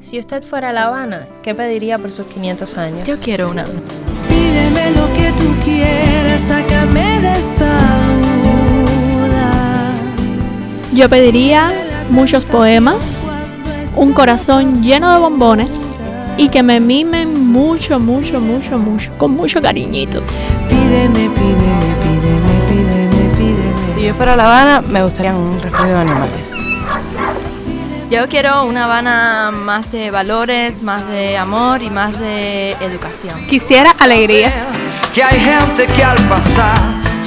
Si usted fuera a La Habana, ¿qué pediría por sus 500 años? Yo quiero una. Pídeme lo que tú quieras, sácame de esta duda. Yo pediría muchos poemas, un corazón lleno de bombones y que me mimen mucho, mucho, mucho, mucho, con mucho cariñito. Pídeme, pídeme, pídeme, pídeme, pídeme. Si yo fuera a La Habana, me gustaría un refugio de animales. Yo quiero una Habana más de valores, más de amor y más de educación. Quisiera alegría. Que hay gente que al pasar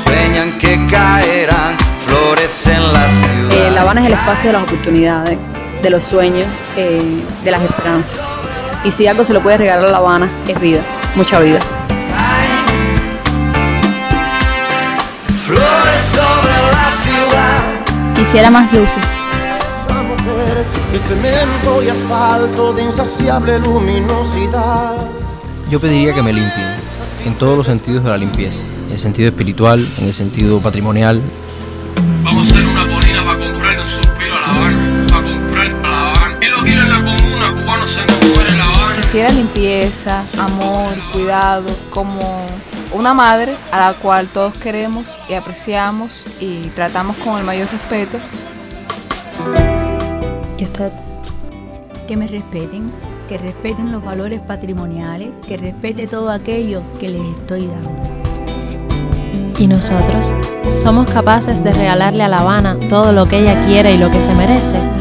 sueñan que caerán flores en la ciudad. Eh, la Habana es el espacio de las oportunidades, de los sueños, eh, de las esperanzas. Y si algo se lo puede regalar a La Habana, es vida, mucha vida. Flores sobre la ciudad. Quisiera más luces. Es cemento y asfalto de insaciable luminosidad. Yo pediría que me limpien, en todos los sentidos de la limpieza, en el sentido espiritual, en el sentido patrimonial. Vamos a hacer una polina para comprar un suspiro a La Habana, para comprar a La Habana. Y lo quiero en la comuna, cubano se muere en La Habana. Quisiera limpieza, amor, cuidado, como una madre a la cual todos queremos y apreciamos y tratamos con el mayor respeto. Que me respeten, que respeten los valores patrimoniales, que respete todo aquello que les estoy dando. ¿Y nosotros? ¿Somos capaces de regalarle a La Habana todo lo que ella quiere y lo que se merece?